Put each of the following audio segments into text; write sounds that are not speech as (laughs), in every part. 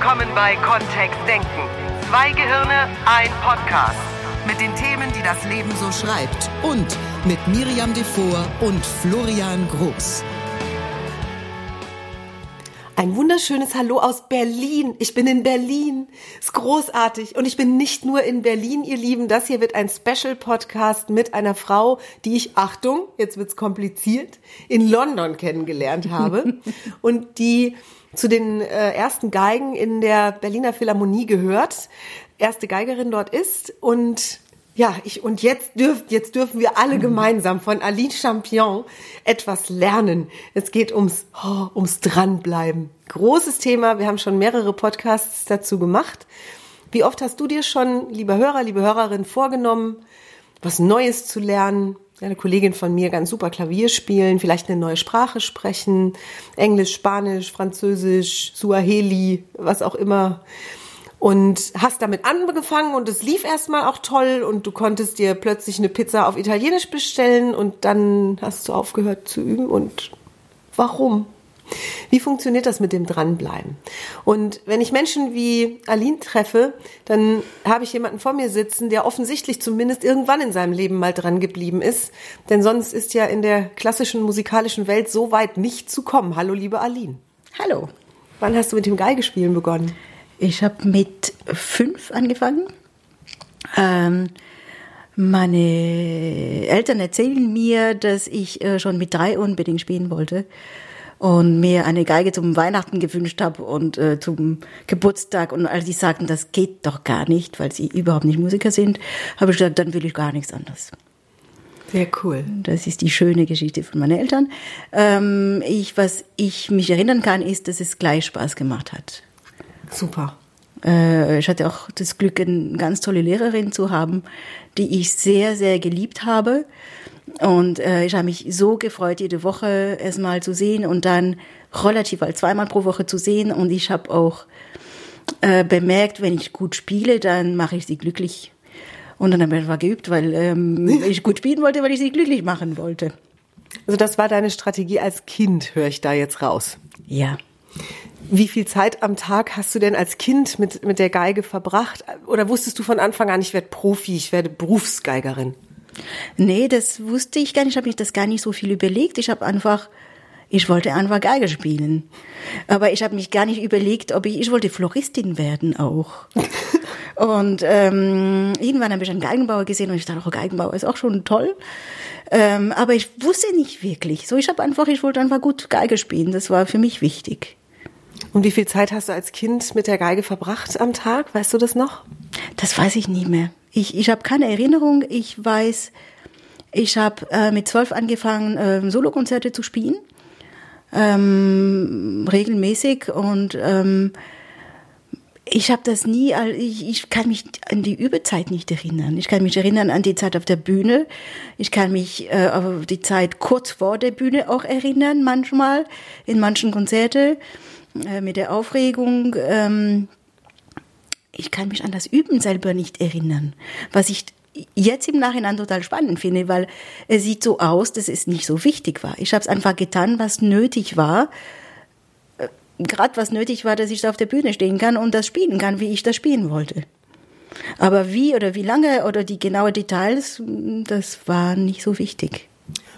willkommen bei Kontext Denken. Zwei Gehirne, ein Podcast. Mit den Themen, die das Leben so schreibt. Und mit Miriam Devor und Florian Groß. Ein wunderschönes Hallo aus Berlin. Ich bin in Berlin. Ist großartig. Und ich bin nicht nur in Berlin, ihr Lieben. Das hier wird ein Special Podcast mit einer Frau, die ich, Achtung, jetzt wird's kompliziert, in London kennengelernt habe. (laughs) und die zu den äh, ersten Geigen in der Berliner Philharmonie gehört, erste Geigerin dort ist und ja, ich, und jetzt dürft, jetzt dürfen wir alle gemeinsam von Aline Champion etwas lernen. Es geht ums, oh, ums Dranbleiben. Großes Thema. Wir haben schon mehrere Podcasts dazu gemacht. Wie oft hast du dir schon, lieber Hörer, liebe Hörerin, vorgenommen, was Neues zu lernen? Eine Kollegin von mir ganz super Klavier spielen, vielleicht eine neue Sprache sprechen, Englisch, Spanisch, Französisch, Suaheli, was auch immer und hast damit angefangen und es lief erstmal auch toll und du konntest dir plötzlich eine Pizza auf Italienisch bestellen und dann hast du aufgehört zu üben und warum? Wie funktioniert das mit dem Dranbleiben? Und wenn ich Menschen wie Aline treffe, dann habe ich jemanden vor mir sitzen, der offensichtlich zumindest irgendwann in seinem Leben mal dran geblieben ist. Denn sonst ist ja in der klassischen musikalischen Welt so weit nicht zu kommen. Hallo, liebe Aline. Hallo. Wann hast du mit dem Geigespielen begonnen? Ich habe mit fünf angefangen. Ähm, meine Eltern erzählen mir, dass ich äh, schon mit drei unbedingt spielen wollte und mir eine Geige zum Weihnachten gewünscht habe und äh, zum Geburtstag und als sie sagten, das geht doch gar nicht, weil sie überhaupt nicht Musiker sind, habe ich gesagt, dann will ich gar nichts anderes. Sehr cool. Das ist die schöne Geschichte von meinen Eltern. Ähm, ich, was ich mich erinnern kann, ist, dass es gleich Spaß gemacht hat. Super. Äh, ich hatte auch das Glück, eine ganz tolle Lehrerin zu haben, die ich sehr, sehr geliebt habe. Und äh, ich habe mich so gefreut, jede Woche erstmal zu sehen und dann relativ bald zweimal pro Woche zu sehen. Und ich habe auch äh, bemerkt, wenn ich gut spiele, dann mache ich sie glücklich. Und dann habe ich einfach geübt, weil ähm, (laughs) ich gut spielen wollte, weil ich sie glücklich machen wollte. Also das war deine Strategie als Kind, höre ich da jetzt raus. Ja. Wie viel Zeit am Tag hast du denn als Kind mit, mit der Geige verbracht? Oder wusstest du von Anfang an, ich werde Profi, ich werde Berufsgeigerin? Nee, das wusste ich gar nicht. Ich habe mich das gar nicht so viel überlegt. Ich habe einfach, ich wollte einfach Geige spielen. Aber ich habe mich gar nicht überlegt, ob ich, ich wollte Floristin werden auch. (laughs) und ähm, irgendwann habe ich einen Geigenbauer gesehen und ich dachte, oh, Geigenbauer ist auch schon toll. Ähm, aber ich wusste nicht wirklich. So, ich habe einfach, ich wollte einfach gut Geige spielen. Das war für mich wichtig. Und wie viel Zeit hast du als Kind mit der Geige verbracht am Tag? Weißt du das noch? Das weiß ich nie mehr. Ich, ich habe keine Erinnerung. Ich weiß, ich habe äh, mit zwölf angefangen, äh, Solokonzerte zu spielen. Ähm, regelmäßig und ähm, ich habe das nie, ich, ich kann mich an die Übezeit nicht erinnern. Ich kann mich erinnern an die Zeit auf der Bühne. Ich kann mich äh, auf die Zeit kurz vor der Bühne auch erinnern, manchmal, in manchen Konzerte, äh, mit der Aufregung. Ähm, ich kann mich an das Üben selber nicht erinnern, was ich jetzt im Nachhinein total spannend finde, weil es sieht so aus, dass es nicht so wichtig war. Ich habe es einfach getan, was nötig war, äh, gerade was nötig war, dass ich da auf der Bühne stehen kann und das spielen kann, wie ich das spielen wollte. Aber wie oder wie lange oder die genauen Details, das war nicht so wichtig.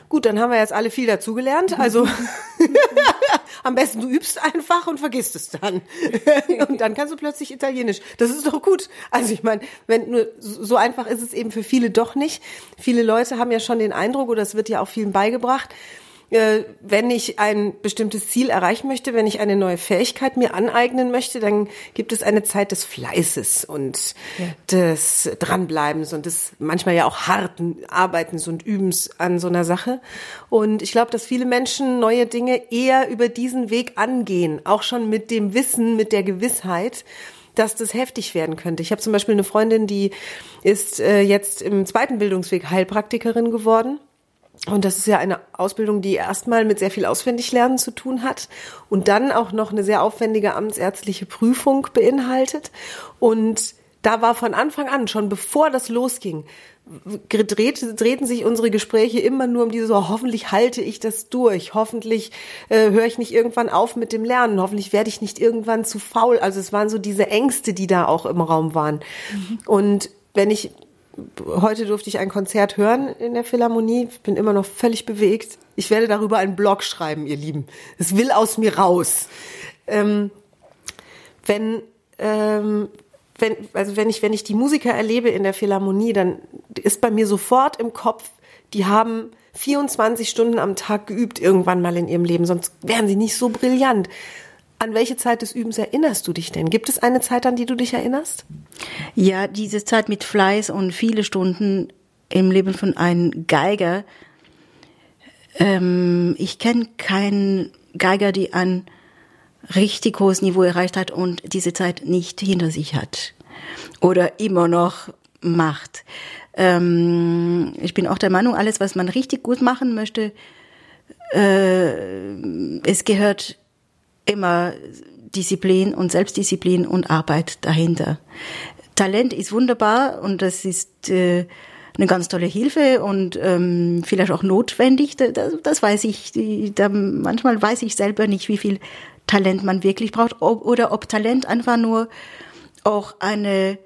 Gut, dann haben wir jetzt alle viel dazugelernt. Also (laughs) (laughs) am besten du übst einfach und vergisst es dann. (laughs) und dann kannst du plötzlich Italienisch. Das ist doch gut. Also ich meine, wenn nur so einfach ist es eben für viele doch nicht. Viele Leute haben ja schon den Eindruck, oder es wird ja auch vielen beigebracht, wenn ich ein bestimmtes Ziel erreichen möchte, wenn ich eine neue Fähigkeit mir aneignen möchte, dann gibt es eine Zeit des Fleißes und ja. des Dranbleibens und des manchmal ja auch harten Arbeitens und Übens an so einer Sache. Und ich glaube, dass viele Menschen neue Dinge eher über diesen Weg angehen, auch schon mit dem Wissen, mit der Gewissheit, dass das heftig werden könnte. Ich habe zum Beispiel eine Freundin, die ist äh, jetzt im zweiten Bildungsweg Heilpraktikerin geworden und das ist ja eine Ausbildung, die erstmal mit sehr viel Auswendiglernen zu tun hat und dann auch noch eine sehr aufwendige amtsärztliche Prüfung beinhaltet. Und da war von Anfang an, schon bevor das losging, gedreht, drehten sich unsere Gespräche immer nur um diese so, hoffentlich halte ich das durch, hoffentlich äh, höre ich nicht irgendwann auf mit dem Lernen, hoffentlich werde ich nicht irgendwann zu faul. Also es waren so diese Ängste, die da auch im Raum waren. Mhm. Und wenn ich heute durfte ich ein Konzert hören in der Philharmonie, ich bin immer noch völlig bewegt. Ich werde darüber einen Blog schreiben, ihr Lieben. Es will aus mir raus. Ähm, wenn ähm, wenn, also wenn ich, wenn ich die Musiker erlebe in der Philharmonie, dann ist bei mir sofort im Kopf, die haben 24 Stunden am Tag geübt irgendwann mal in ihrem Leben, sonst wären sie nicht so brillant. An welche Zeit des Übens erinnerst du dich denn? Gibt es eine Zeit, an die du dich erinnerst? Ja, diese Zeit mit Fleiß und viele Stunden im Leben von einem Geiger. Ähm, ich kenne keinen Geiger, die an richtig hohes Niveau erreicht hat und diese Zeit nicht hinter sich hat oder immer noch macht. Ähm, ich bin auch der Meinung, alles, was man richtig gut machen möchte, äh, es gehört immer Disziplin und Selbstdisziplin und Arbeit dahinter. Talent ist wunderbar und das ist äh, eine ganz tolle Hilfe und ähm, vielleicht auch notwendig. Das, das weiß ich. Da, manchmal weiß ich selber nicht, wie viel Talent man wirklich braucht ob, oder ob Talent einfach nur auch eine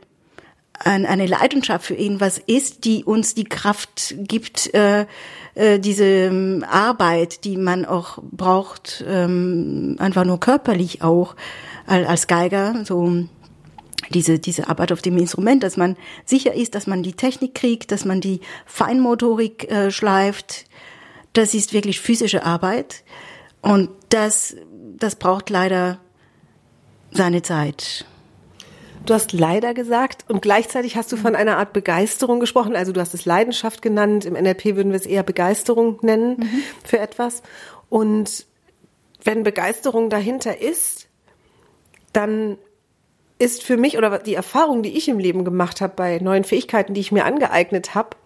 eine Leidenschaft für ihn was ist, die uns die Kraft gibt, äh, äh, diese ähm, Arbeit, die man auch braucht, ähm, einfach nur körperlich auch als Geiger, so diese, diese Arbeit auf dem Instrument, dass man sicher ist, dass man die Technik kriegt, dass man die Feinmotorik äh, schleift. Das ist wirklich physische Arbeit. Und das das braucht leider seine Zeit. Du hast leider gesagt und gleichzeitig hast du von einer Art Begeisterung gesprochen. Also du hast es Leidenschaft genannt. Im NLP würden wir es eher Begeisterung nennen mhm. für etwas. Und wenn Begeisterung dahinter ist, dann ist für mich oder die Erfahrung, die ich im Leben gemacht habe bei neuen Fähigkeiten, die ich mir angeeignet habe,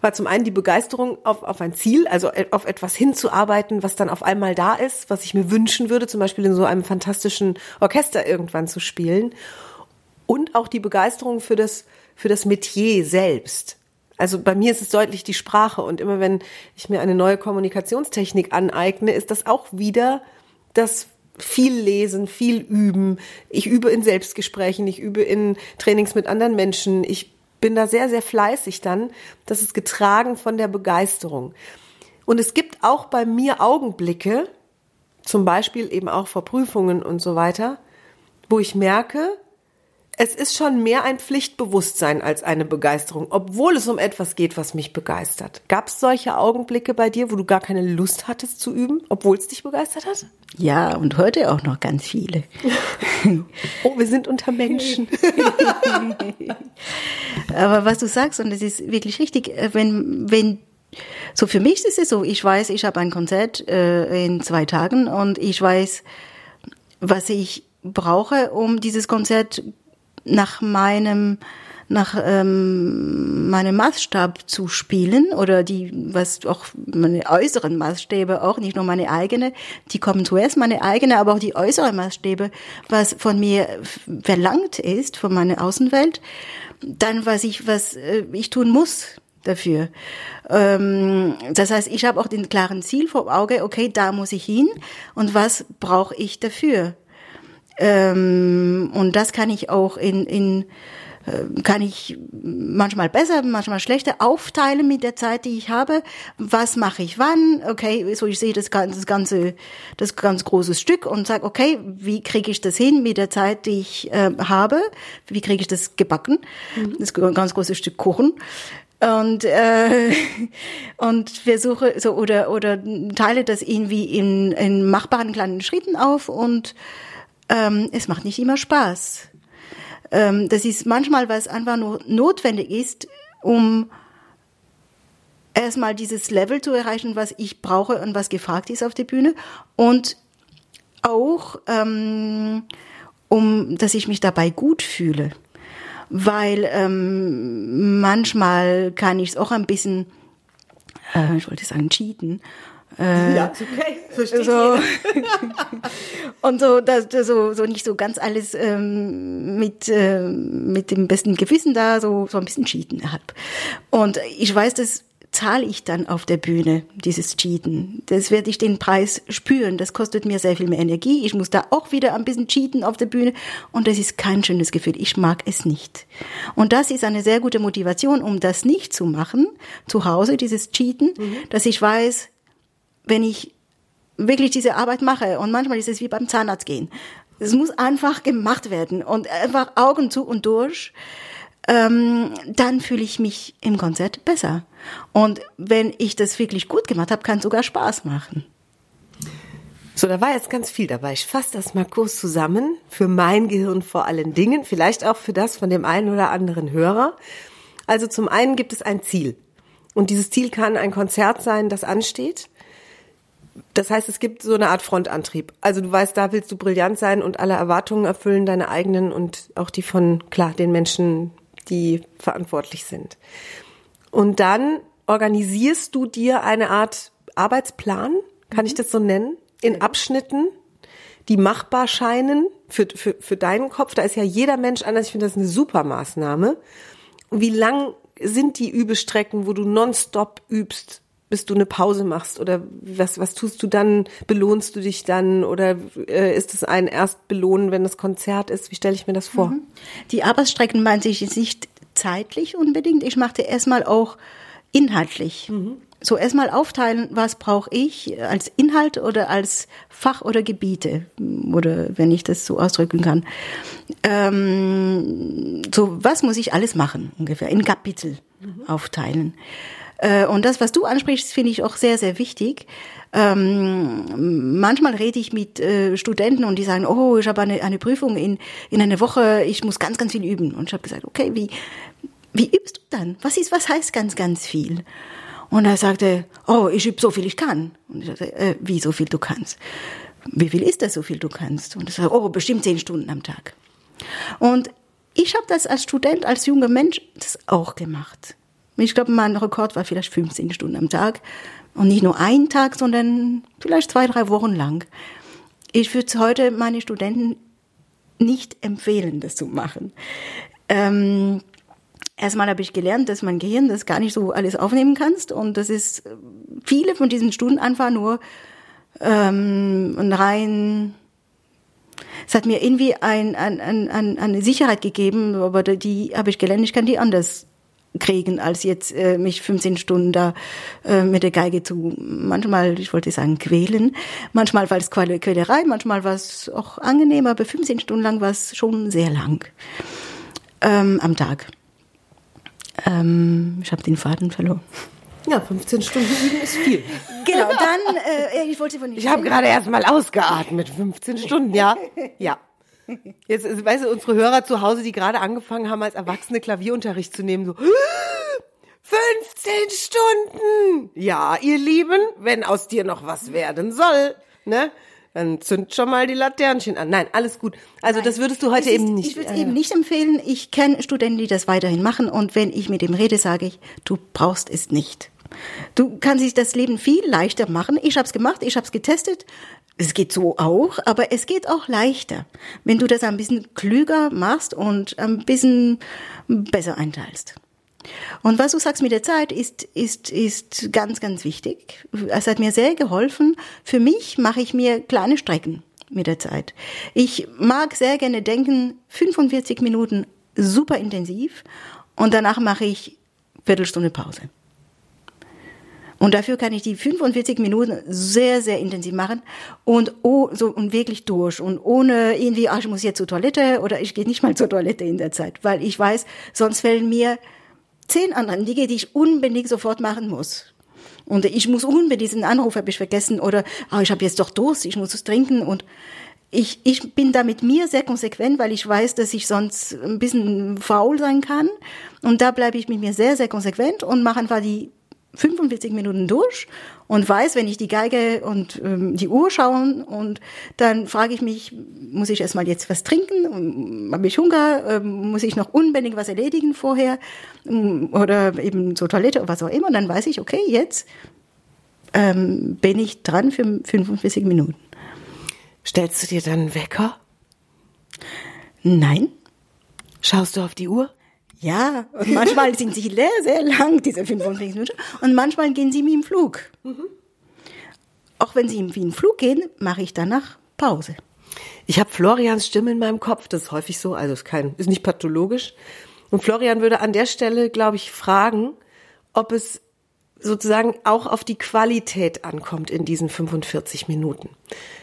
war zum einen die Begeisterung auf, auf ein Ziel, also auf etwas hinzuarbeiten, was dann auf einmal da ist, was ich mir wünschen würde, zum Beispiel in so einem fantastischen Orchester irgendwann zu spielen. Und auch die Begeisterung für das, für das Metier selbst. Also bei mir ist es deutlich die Sprache und immer wenn ich mir eine neue Kommunikationstechnik aneigne, ist das auch wieder das viel lesen, viel üben. Ich übe in Selbstgesprächen, ich übe in Trainings mit anderen Menschen, ich bin da sehr, sehr fleißig dann. Das ist getragen von der Begeisterung. Und es gibt auch bei mir Augenblicke, zum Beispiel eben auch vor Prüfungen und so weiter, wo ich merke, es ist schon mehr ein Pflichtbewusstsein als eine Begeisterung, obwohl es um etwas geht, was mich begeistert. Gab es solche Augenblicke bei dir, wo du gar keine Lust hattest zu üben, obwohl es dich begeistert hat? Ja, und heute auch noch ganz viele. (laughs) oh, wir sind unter Menschen. (laughs) Aber was du sagst, und das ist wirklich richtig, äh, wenn, wenn so für mich ist es so, ich weiß, ich habe ein Konzert äh, in zwei Tagen und ich weiß, was ich brauche, um dieses Konzert nach meinem nach ähm, meinem Maßstab zu spielen oder die was auch meine äußeren Maßstäbe auch nicht nur meine eigene die kommen zuerst meine eigene aber auch die äußeren Maßstäbe was von mir verlangt ist von meiner Außenwelt dann was ich was äh, ich tun muss dafür. Ähm, das heißt, ich habe auch den klaren Ziel vor Auge, okay, da muss ich hin und was brauche ich dafür? Ähm, und das kann ich auch in, in äh, kann ich manchmal besser, manchmal schlechter aufteilen mit der Zeit, die ich habe. Was mache ich wann? Okay, so ich sehe das ganze, das ganze, das ganz große Stück und sage, okay, wie kriege ich das hin mit der Zeit, die ich äh, habe? Wie kriege ich das gebacken? Mhm. Das ganz große Stück Kuchen und äh, (laughs) und versuche so oder oder teile das irgendwie in, in machbaren kleinen Schritten auf und ähm, es macht nicht immer Spaß. Ähm, das ist manchmal, was einfach nur notwendig ist, um erstmal dieses Level zu erreichen, was ich brauche und was gefragt ist auf der Bühne und auch, ähm, um, dass ich mich dabei gut fühle. Weil ähm, manchmal kann ich es auch ein bisschen, äh, ich wollte sagen, cheaten, Äh, ja, okay, verstehe. So. (laughs) und so, das, so, so nicht so ganz alles ähm, mit, äh, mit dem besten Gewissen da, so, so ein bisschen cheaten hab. Und ich weiß, dass zahle ich dann auf der Bühne, dieses Cheaten. Das werde ich den Preis spüren. Das kostet mir sehr viel mehr Energie. Ich muss da auch wieder ein bisschen cheaten auf der Bühne. Und das ist kein schönes Gefühl. Ich mag es nicht. Und das ist eine sehr gute Motivation, um das nicht zu machen, zu Hause, dieses Cheaten, mhm. dass ich weiß, wenn ich wirklich diese Arbeit mache, und manchmal ist es wie beim Zahnarzt gehen, es muss einfach gemacht werden und einfach Augen zu und durch ähm, dann fühle ich mich im Konzert besser. Und wenn ich das wirklich gut gemacht habe, kann es sogar Spaß machen. So, da war jetzt ganz viel dabei. Ich fasse das mal kurz zusammen. Für mein Gehirn vor allen Dingen, vielleicht auch für das von dem einen oder anderen Hörer. Also zum einen gibt es ein Ziel. Und dieses Ziel kann ein Konzert sein, das ansteht. Das heißt, es gibt so eine Art Frontantrieb. Also du weißt, da willst du brillant sein und alle Erwartungen erfüllen, deine eigenen und auch die von, klar, den Menschen, die verantwortlich sind. Und dann organisierst du dir eine Art Arbeitsplan, kann mhm. ich das so nennen, in Abschnitten, die machbar scheinen für, für, für deinen Kopf. Da ist ja jeder Mensch anders. Ich finde das eine super Maßnahme. Und wie lang sind die Übestrecken, wo du nonstop übst, bis du eine Pause machst? Oder was, was tust du dann? Belohnst du dich dann? Oder äh, ist es ein Erstbelohnen, wenn das Konzert ist? Wie stelle ich mir das vor? Mhm. Die Arbeitsstrecken meinte ich jetzt nicht zeitlich unbedingt. Ich machte erstmal auch inhaltlich. Mhm. So erstmal aufteilen, was brauche ich als Inhalt oder als Fach oder Gebiete oder wenn ich das so ausdrücken kann. Ähm, so was muss ich alles machen ungefähr in Kapitel mhm. aufteilen. Äh, und das, was du ansprichst, finde ich auch sehr, sehr wichtig. Ähm, manchmal rede ich mit äh, Studenten und die sagen, oh, ich habe eine, eine Prüfung in, in einer Woche, ich muss ganz, ganz viel üben. Und ich habe gesagt, okay, wie, wie übst du dann? Was ist, was heißt ganz, ganz viel? Und er sagte, oh, ich übe so viel ich kann. Und ich sagte, äh, wie so viel du kannst? Wie viel ist das so viel du kannst? Und er sagte, oh, bestimmt zehn Stunden am Tag. Und ich habe das als Student, als junger Mensch das auch gemacht. Ich glaube, mein Rekord war vielleicht 15 Stunden am Tag. Und nicht nur einen Tag, sondern vielleicht zwei, drei Wochen lang. Ich würde heute meine Studenten nicht empfehlen, das zu machen. Ähm, erstmal habe ich gelernt, dass mein Gehirn das gar nicht so alles aufnehmen kannst und das ist viele von diesen Stunden einfach nur ähm, rein es hat mir irgendwie ein, ein, ein, eine Sicherheit gegeben, aber die habe ich gelernt, ich kann die anders kriegen, als jetzt äh, mich 15 Stunden da äh, mit der Geige zu, manchmal, ich wollte sagen, quälen. Manchmal war es Quälerei, manchmal war es auch angenehm, aber 15 Stunden lang war es schon sehr lang ähm, am Tag. Ähm, ich habe den Faden verloren. Ja, 15 Stunden üben ist viel. (laughs) Genau, dann, äh, ich wollte von Ich habe gerade erst mal ausgeatmet, 15 Stunden, ja. Ja. Jetzt, weißt du, unsere Hörer zu Hause, die gerade angefangen haben, als Erwachsene Klavierunterricht zu nehmen, so, (gasps) 15 Stunden! Ja, ihr Lieben, wenn aus dir noch was werden soll, ne? Dann zünd schon mal die Laternchen an. Nein, alles gut. Also Nein, das würdest du heute ist, eben nicht. Ich würde es äh, eben nicht empfehlen. Ich kenne Studenten, die das weiterhin machen und wenn ich mit dem rede, sage ich, du brauchst es nicht. Du kannst sich das Leben viel leichter machen. Ich habe es gemacht, ich habe es getestet. Es geht so auch, aber es geht auch leichter, wenn du das ein bisschen klüger machst und ein bisschen besser einteilst. Und was du sagst mit der Zeit ist, ist, ist ganz, ganz wichtig. Es hat mir sehr geholfen. Für mich mache ich mir kleine Strecken mit der Zeit. Ich mag sehr gerne denken, 45 Minuten super intensiv und danach mache ich Viertelstunde Pause. Und dafür kann ich die 45 Minuten sehr, sehr intensiv machen und, oh, so, und wirklich durch und ohne irgendwie, ach, ich muss jetzt zur Toilette oder ich gehe nicht mal zur Toilette in der Zeit, weil ich weiß, sonst fällen mir zehn andere Dinge, die ich unbedingt sofort machen muss. Und ich muss unbedingt diesen Anruf habe ich vergessen oder ah, ich habe jetzt doch Durst, ich muss es trinken und ich, ich bin da mit mir sehr konsequent, weil ich weiß, dass ich sonst ein bisschen faul sein kann. Und da bleibe ich mit mir sehr, sehr konsequent und mache einfach die 45 Minuten durch und weiß, wenn ich die Geige und ähm, die Uhr schauen und dann frage ich mich, muss ich erstmal jetzt was trinken? Habe ich Hunger? Ähm, muss ich noch unbedingt was erledigen vorher? Ähm, oder eben zur Toilette oder was auch immer? Und dann weiß ich, okay, jetzt ähm, bin ich dran für 45 Minuten. Stellst du dir dann einen Wecker? Nein. Schaust du auf die Uhr? Ja, und manchmal sind sie sehr, sehr lang, diese 45 Minuten. Und manchmal gehen sie wie im Flug. Auch wenn sie wie im Flug gehen, mache ich danach Pause. Ich habe Florians Stimme in meinem Kopf, das ist häufig so, also ist kein, ist nicht pathologisch. Und Florian würde an der Stelle, glaube ich, fragen, ob es sozusagen auch auf die Qualität ankommt in diesen 45 Minuten.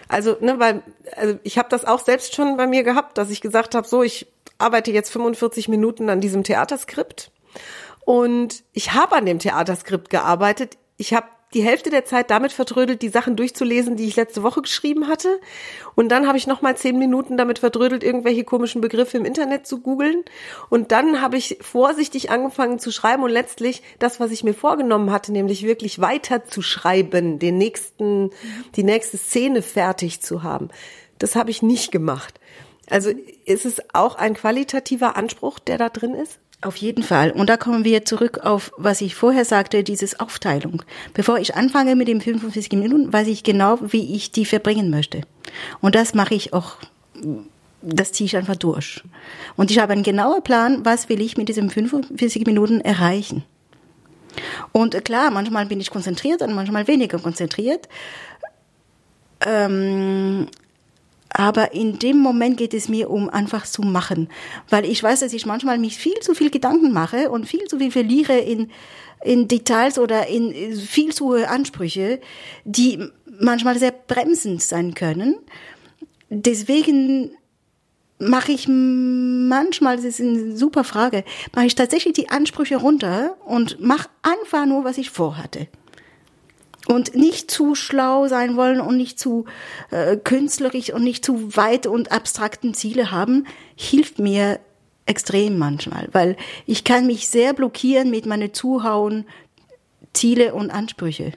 Also, ne, weil also ich habe das auch selbst schon bei mir gehabt, dass ich gesagt habe, so ich arbeite jetzt 45 Minuten an diesem Theaterskript und ich habe an dem Theaterskript gearbeitet. Ich habe die Hälfte der Zeit damit vertrödelt, die Sachen durchzulesen, die ich letzte Woche geschrieben hatte. Und dann habe ich noch mal zehn Minuten damit vertrödelt, irgendwelche komischen Begriffe im Internet zu googeln. Und dann habe ich vorsichtig angefangen zu schreiben und letztlich das, was ich mir vorgenommen hatte, nämlich wirklich weiter zu schreiben, den nächsten, die nächste Szene fertig zu haben. Das habe ich nicht gemacht. Also ist es auch ein qualitativer Anspruch, der da drin ist? Auf jeden Fall. Und da kommen wir zurück auf, was ich vorher sagte, dieses Aufteilung. Bevor ich anfange mit den 45 Minuten, weiß ich genau, wie ich die verbringen möchte. Und das mache ich auch, das ziehe ich einfach durch. Und ich habe einen genauen Plan, was will ich mit diesen 45 Minuten erreichen. Und klar, manchmal bin ich konzentriert und manchmal weniger konzentriert. Ähm, aber in dem Moment geht es mir um einfach zu machen, weil ich weiß, dass ich manchmal mich viel zu viel Gedanken mache und viel zu viel verliere in in Details oder in viel zu hohe Ansprüche, die manchmal sehr bremsend sein können. Deswegen mache ich manchmal, das ist eine super Frage, mache ich tatsächlich die Ansprüche runter und mache einfach nur, was ich vorhatte und nicht zu schlau sein wollen und nicht zu äh, künstlerisch und nicht zu weit und abstrakten Ziele haben, hilft mir extrem manchmal, weil ich kann mich sehr blockieren mit meinen Zuhauen, Ziele und Ansprüche.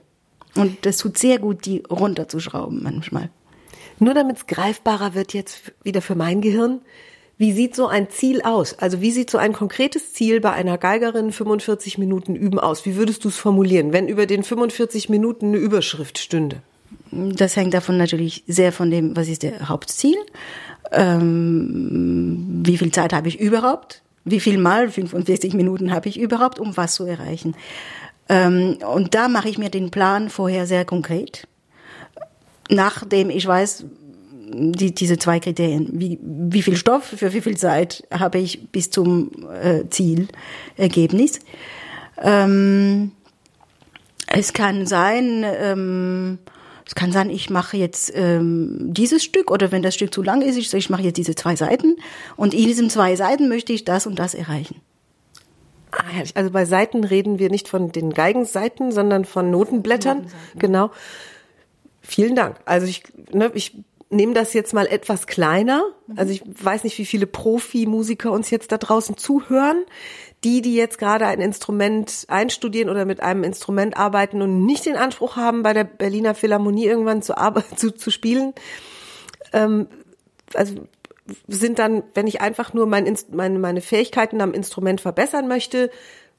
Und das tut sehr gut, die runterzuschrauben manchmal. Nur damit es greifbarer wird jetzt wieder für mein Gehirn, wie sieht so ein Ziel aus? Also wie sieht so ein konkretes Ziel bei einer Geigerin 45 Minuten üben aus? Wie würdest du es formulieren, wenn über den 45 Minuten eine Überschrift stünde? Das hängt davon natürlich sehr von dem, was ist der Hauptziel? Ähm, wie viel Zeit habe ich überhaupt? Wie viel mal 45 Minuten habe ich überhaupt, um was zu erreichen? Ähm, und da mache ich mir den Plan vorher sehr konkret. Nachdem ich weiß, die, diese zwei Kriterien. Wie, wie viel Stoff für wie viel Zeit habe ich bis zum äh, Zielergebnis? Ähm, es kann sein, ähm, es kann sein, ich mache jetzt ähm, dieses Stück oder wenn das Stück zu lang ist, ich, ich mache jetzt diese zwei Seiten und in diesen zwei Seiten möchte ich das und das erreichen. Ah, also bei Seiten reden wir nicht von den Geigenseiten, sondern von Notenblättern. Genau. Vielen Dank. Also ich, ne, ich nehme das jetzt mal etwas kleiner. Also ich weiß nicht, wie viele Profimusiker uns jetzt da draußen zuhören. Die, die jetzt gerade ein Instrument einstudieren oder mit einem Instrument arbeiten und nicht den Anspruch haben, bei der Berliner Philharmonie irgendwann zu, (laughs) zu, zu spielen. Ähm, also sind dann, wenn ich einfach nur mein, meine, meine Fähigkeiten am Instrument verbessern möchte,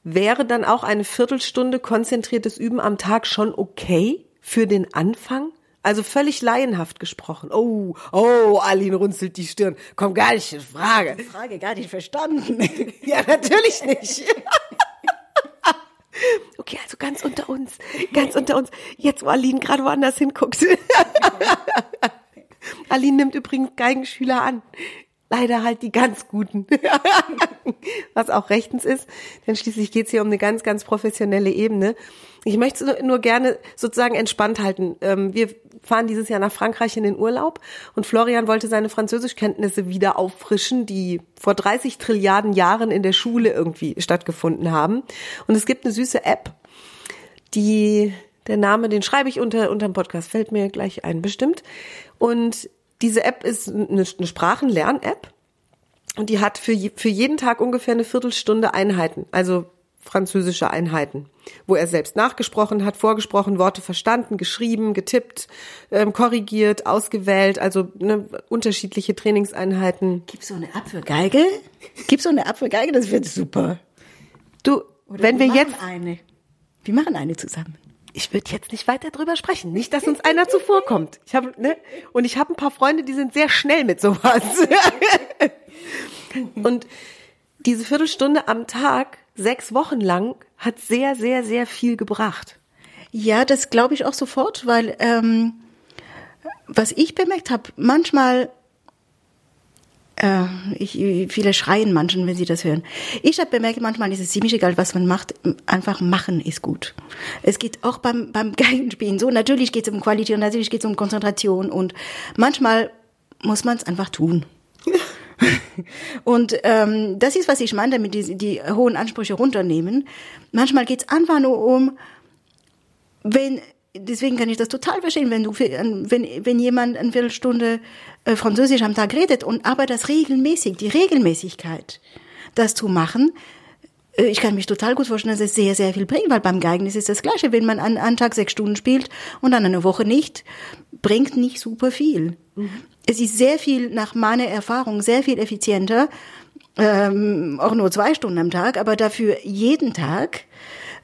wäre dann auch eine Viertelstunde konzentriertes Üben am Tag schon okay für den Anfang? Also völlig laienhaft gesprochen. Oh, oh, Aline runzelt die Stirn. Komm, gar nicht in Frage. Die Frage gar nicht verstanden. (laughs) ja, natürlich nicht. (laughs) okay, also ganz unter uns, ganz unter uns. Jetzt, wo Aline gerade woanders hinguckt. (laughs) Aline nimmt übrigens Geigenschüler an. Leider halt die ganz guten. (laughs) Was auch rechtens ist, denn schließlich geht's hier um eine ganz, ganz professionelle Ebene. Ich möchte es nur gerne sozusagen entspannt halten. Ähm, wir fahren dieses Jahr nach Frankreich in den Urlaub und Florian wollte seine Französischkenntnisse wieder auffrischen, die vor 30 Trilliarden Jahren in der Schule irgendwie stattgefunden haben. Und es gibt eine süße App, die der Name, den schreibe ich unter unter dem Podcast, fällt mir gleich ein, bestimmt. Und diese App ist eine, eine Sprachenlern-App und die hat für, für jeden Tag ungefähr eine Viertelstunde Einheiten. Also französische Einheiten, wo er selbst nachgesprochen hat, vorgesprochen, Worte verstanden, geschrieben, getippt, ähm, korrigiert, ausgewählt, also ne, unterschiedliche Trainingseinheiten. Gibt's so eine App für Geige? Gibt's so eine App für Geige? Das wird super. Du, Oder wenn wir jetzt eine. Wir machen eine zusammen. Ich würde jetzt nicht weiter drüber sprechen. Nicht, dass uns einer zuvorkommt. Ich habe, ne? Und ich habe ein paar Freunde, die sind sehr schnell mit sowas. (laughs) und diese Viertelstunde am Tag, sechs Wochen lang, hat sehr, sehr, sehr viel gebracht. Ja, das glaube ich auch sofort, weil ähm, was ich bemerkt habe, manchmal äh, ich, viele schreien manchen, wenn sie das hören. Ich habe bemerkt, manchmal ist es ziemlich egal, was man macht. Einfach machen ist gut. Es geht auch beim, beim (laughs) Geigenspielen so. Natürlich geht es um Qualität und natürlich geht es um Konzentration und manchmal muss man es einfach tun. (laughs) und ähm, das ist, was ich meine, damit die, die hohen Ansprüche runternehmen. Manchmal geht es einfach nur um, wenn deswegen kann ich das total verstehen, wenn du, wenn, wenn jemand eine Viertelstunde äh, Französisch am Tag redet und aber das regelmäßig, die Regelmäßigkeit, das zu machen, äh, ich kann mich total gut vorstellen, dass es sehr, sehr viel bringt, weil beim Geigen ist es das Gleiche. Wenn man an einem Tag sechs Stunden spielt und dann eine Woche nicht, bringt nicht super viel. Mhm. Es ist sehr viel, nach meiner Erfahrung, sehr viel effizienter, ähm, auch nur zwei Stunden am Tag, aber dafür jeden Tag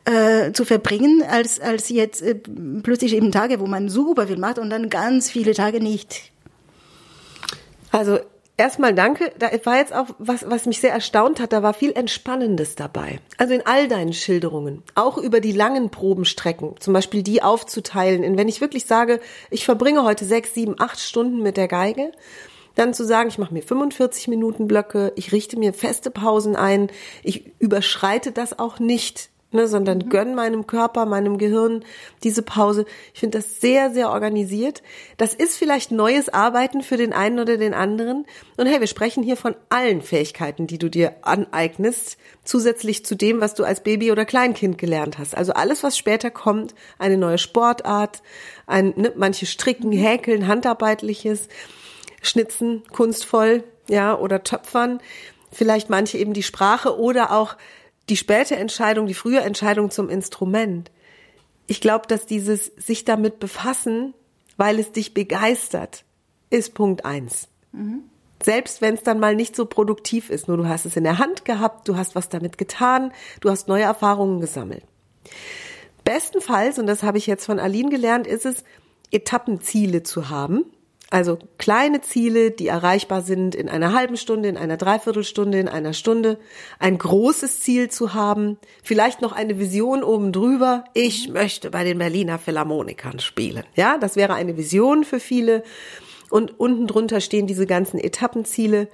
äh, zu verbringen, als, als jetzt äh, plötzlich eben Tage, wo man super viel macht und dann ganz viele Tage nicht. Also erstmal danke. Da war jetzt auch was, was mich sehr erstaunt hat. Da war viel Entspannendes dabei. Also in all deinen Schilderungen, auch über die langen Probenstrecken, zum Beispiel die aufzuteilen. In wenn ich wirklich sage, ich verbringe heute sechs, sieben, acht Stunden mit der Geige, dann zu sagen, ich mache mir 45 Minuten Blöcke, ich richte mir feste Pausen ein, ich überschreite das auch nicht ne, sondern mhm. gönn meinem Körper, meinem Gehirn diese Pause. Ich finde das sehr, sehr organisiert. Das ist vielleicht neues Arbeiten für den einen oder den anderen. Und hey, wir sprechen hier von allen Fähigkeiten, die du dir aneignest, zusätzlich zu dem, was du als Baby oder Kleinkind gelernt hast. Also alles, was später kommt, eine neue Sportart, ein, ne, manche stricken, mhm. häkeln, handarbeitliches, schnitzen, kunstvoll, ja, oder töpfern vielleicht manche eben die Sprache oder auch die späte Entscheidung, die frühe Entscheidung zum Instrument. Ich glaube, dass dieses sich damit befassen, weil es dich begeistert, ist Punkt eins. Mhm. Selbst wenn es dann mal nicht so produktiv ist, nur du hast es in der Hand gehabt, du hast was damit getan, du hast neue Erfahrungen gesammelt. Bestenfalls, und das habe ich jetzt von Aline gelernt, ist es, Etappenziele zu haben, also kleine Ziele, die erreichbar sind in einer halben Stunde, in einer Dreiviertelstunde, in einer Stunde. Ein großes Ziel zu haben, vielleicht noch eine Vision oben drüber. Ich möchte bei den Berliner Philharmonikern spielen. Ja, das wäre eine Vision für viele. Und unten drunter stehen diese ganzen Etappenziele.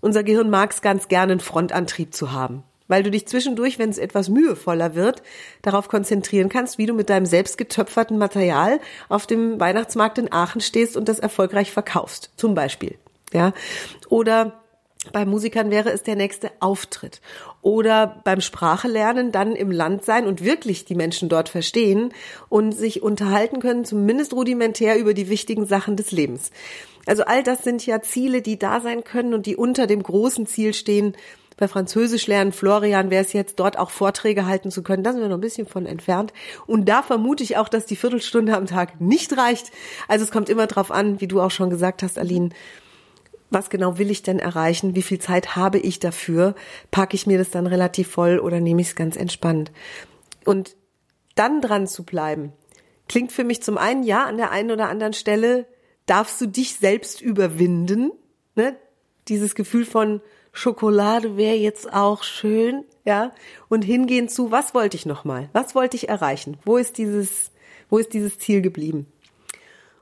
Unser Gehirn mag es ganz gerne, einen Frontantrieb zu haben weil du dich zwischendurch, wenn es etwas mühevoller wird, darauf konzentrieren kannst, wie du mit deinem selbst getöpferten Material auf dem Weihnachtsmarkt in Aachen stehst und das erfolgreich verkaufst, zum Beispiel. Ja, oder bei Musikern wäre es der nächste Auftritt. Oder beim Sprachelernen dann im Land sein und wirklich die Menschen dort verstehen und sich unterhalten können, zumindest rudimentär über die wichtigen Sachen des Lebens. Also all das sind ja Ziele, die da sein können und die unter dem großen Ziel stehen, bei Französisch lernen, Florian wäre es jetzt, dort auch Vorträge halten zu können. Da sind wir noch ein bisschen von entfernt. Und da vermute ich auch, dass die Viertelstunde am Tag nicht reicht. Also es kommt immer drauf an, wie du auch schon gesagt hast, Aline, was genau will ich denn erreichen? Wie viel Zeit habe ich dafür? Packe ich mir das dann relativ voll oder nehme ich es ganz entspannt? Und dann dran zu bleiben, klingt für mich zum einen, ja, an der einen oder anderen Stelle darfst du dich selbst überwinden, ne? Dieses Gefühl von, Schokolade wäre jetzt auch schön, ja, und hingehen zu, was wollte ich nochmal? Was wollte ich erreichen? Wo ist dieses, wo ist dieses Ziel geblieben?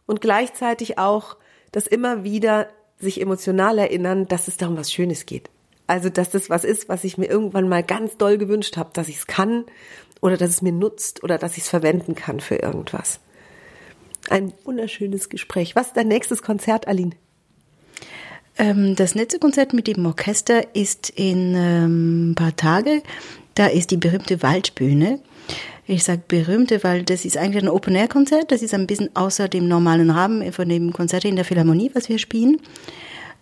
Und gleichzeitig auch das immer wieder sich emotional erinnern, dass es darum was Schönes geht. Also, dass das was ist, was ich mir irgendwann mal ganz doll gewünscht habe, dass ich es kann oder dass es mir nutzt oder dass ich es verwenden kann für irgendwas. Ein wunderschönes Gespräch. Was ist dein nächstes Konzert, Aline? Ähm, das Netzekonzert mit dem Orchester ist in ähm, ein paar Tage. Da ist die berühmte Waldbühne. Ich sage berühmte, weil das ist eigentlich ein Open-Air-Konzert. Das ist ein bisschen außer dem normalen Rahmen von dem Konzert in der Philharmonie, was wir spielen.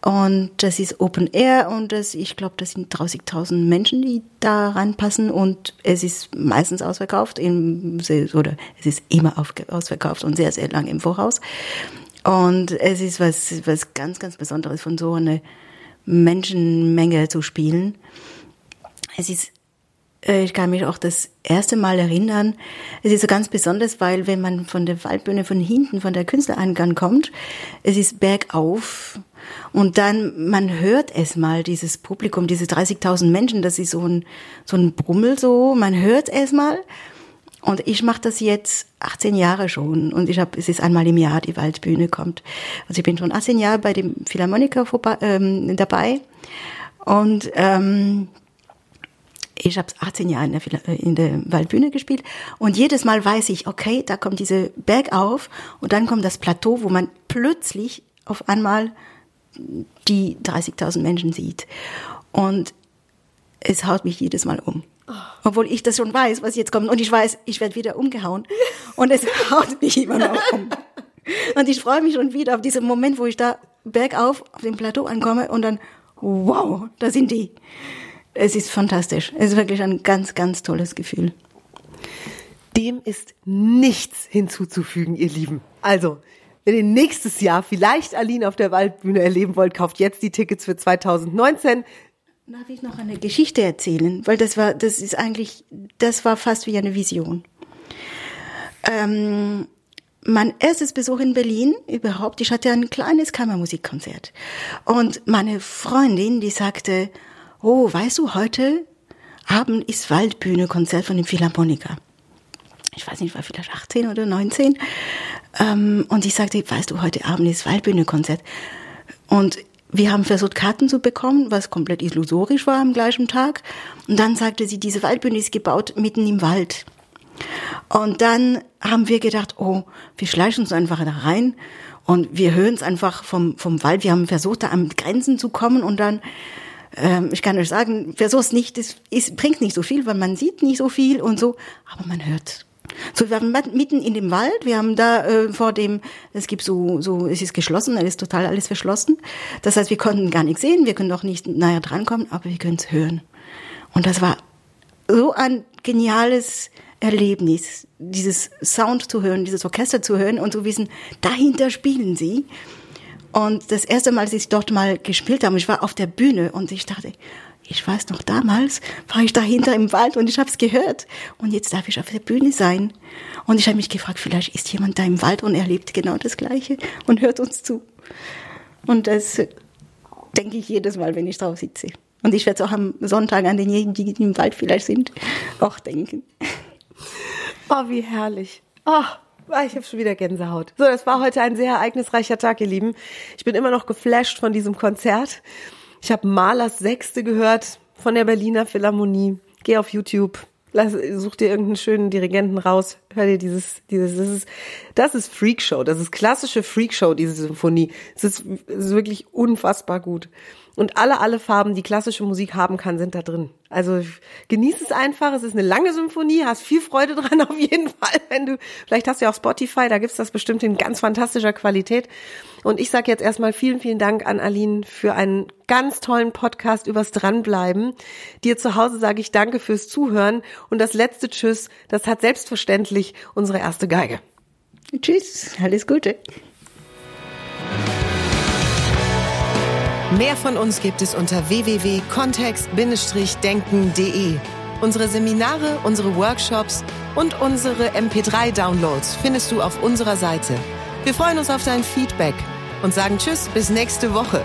Und das ist Open Air und das, ich glaube, das sind 30.000 Menschen, die da reinpassen und es ist meistens ausverkauft, im, oder es ist immer ausverkauft und sehr, sehr lang im Voraus. Und es ist was, was ganz, ganz Besonderes, von so einer Menschenmenge zu spielen. Es ist äh, ich kann mich auch das erste Mal erinnern. Es ist so ganz besonders, weil wenn man von der Waldbühne von hinten, von der Künstlereingang kommt, es ist bergauf und dann, man hört es mal, dieses Publikum, diese 30.000 Menschen, das ist so ein, so ein Brummel so, man hört es mal. Und ich mache das jetzt 18 Jahre schon und ich habe, es ist einmal im Jahr die Waldbühne kommt. Also ich bin schon 18 Jahre bei dem Philharmoniker vorbei, ähm, dabei und ähm, ich habe 18 Jahre in der, äh, in der Waldbühne gespielt und jedes Mal weiß ich, okay, da kommt diese Berg auf und dann kommt das Plateau, wo man plötzlich auf einmal die 30.000 Menschen sieht. Und es haut mich jedes Mal um. Obwohl ich das schon weiß, was jetzt kommt. Und ich weiß, ich werde wieder umgehauen. Und es (laughs) haut mich immer noch um. Und ich freue mich schon wieder auf diesen Moment, wo ich da bergauf auf dem Plateau ankomme und dann, wow, da sind die. Es ist fantastisch. Es ist wirklich ein ganz, ganz tolles Gefühl. Dem ist nichts hinzuzufügen, ihr Lieben. Also, wenn ihr nächstes Jahr vielleicht Aline auf der Waldbühne erleben wollt, kauft jetzt die Tickets für 2019. Darf ich noch eine Geschichte erzählen? Weil das war, das ist eigentlich, das war fast wie eine Vision. Ähm, mein erstes Besuch in Berlin überhaupt, ich hatte ein kleines Kammermusikkonzert. Und meine Freundin, die sagte, oh, weißt du, heute Abend ist Waldbühne-Konzert von dem Philharmoniker. Ich weiß nicht, war vielleicht 18 oder 19. Ähm, und ich sagte, weißt du, heute Abend ist Waldbühne-Konzert. Und wir haben versucht, Karten zu bekommen, was komplett illusorisch war am gleichen Tag. Und dann sagte sie, diese Waldbühne ist gebaut mitten im Wald. Und dann haben wir gedacht, oh, wir schleichen uns einfach da rein und wir hören es einfach vom, vom Wald. Wir haben versucht, da an Grenzen zu kommen und dann, ähm, ich kann euch sagen, versuch's nicht, es, es bringt nicht so viel, weil man sieht nicht so viel und so, aber man hört so, wir waren mitten in dem Wald. Wir haben da äh, vor dem, es gibt so, so, es ist geschlossen, es ist total alles verschlossen. Das heißt, wir konnten gar nichts sehen, wir können auch nicht näher drankommen, aber wir können es hören. Und das war so ein geniales Erlebnis, dieses Sound zu hören, dieses Orchester zu hören und zu wissen, dahinter spielen sie. Und das erste Mal, als ich dort mal gespielt habe, ich war auf der Bühne und ich dachte, ich weiß noch, damals war ich dahinter im Wald und ich habe es gehört. Und jetzt darf ich auf der Bühne sein. Und ich habe mich gefragt, vielleicht ist jemand da im Wald und erlebt genau das Gleiche und hört uns zu. Und das denke ich jedes Mal, wenn ich drauf sitze. Und ich werde es auch am Sonntag an denjenigen, die im Wald vielleicht sind, auch denken. Oh, wie herrlich. Oh. Ich habe schon wieder Gänsehaut. So, das war heute ein sehr ereignisreicher Tag, ihr Lieben. Ich bin immer noch geflasht von diesem Konzert. Ich habe Malers Sechste gehört von der Berliner Philharmonie. Geh auf YouTube, lass, such dir irgendeinen schönen Dirigenten raus, hör dir dieses, dieses, das ist, das ist Freakshow, das ist klassische Freakshow, diese Symphonie. Es ist, ist wirklich unfassbar gut. Und alle, alle Farben, die klassische Musik haben kann, sind da drin. Also genieß es einfach. Es ist eine lange Symphonie, hast viel Freude dran (laughs) auf jeden Fall. Wenn du, vielleicht hast du ja auch Spotify, da gibt's das bestimmt in ganz fantastischer Qualität. Und ich sage jetzt erstmal vielen, vielen Dank an Aline für einen ganz tollen Podcast übers Dranbleiben. Dir zu Hause sage ich danke fürs Zuhören. Und das letzte Tschüss, das hat selbstverständlich unsere erste Geige. Tschüss, alles Gute. Mehr von uns gibt es unter www.kontext-denken.de. Unsere Seminare, unsere Workshops und unsere MP3-Downloads findest du auf unserer Seite. Wir freuen uns auf dein Feedback und sagen Tschüss bis nächste Woche.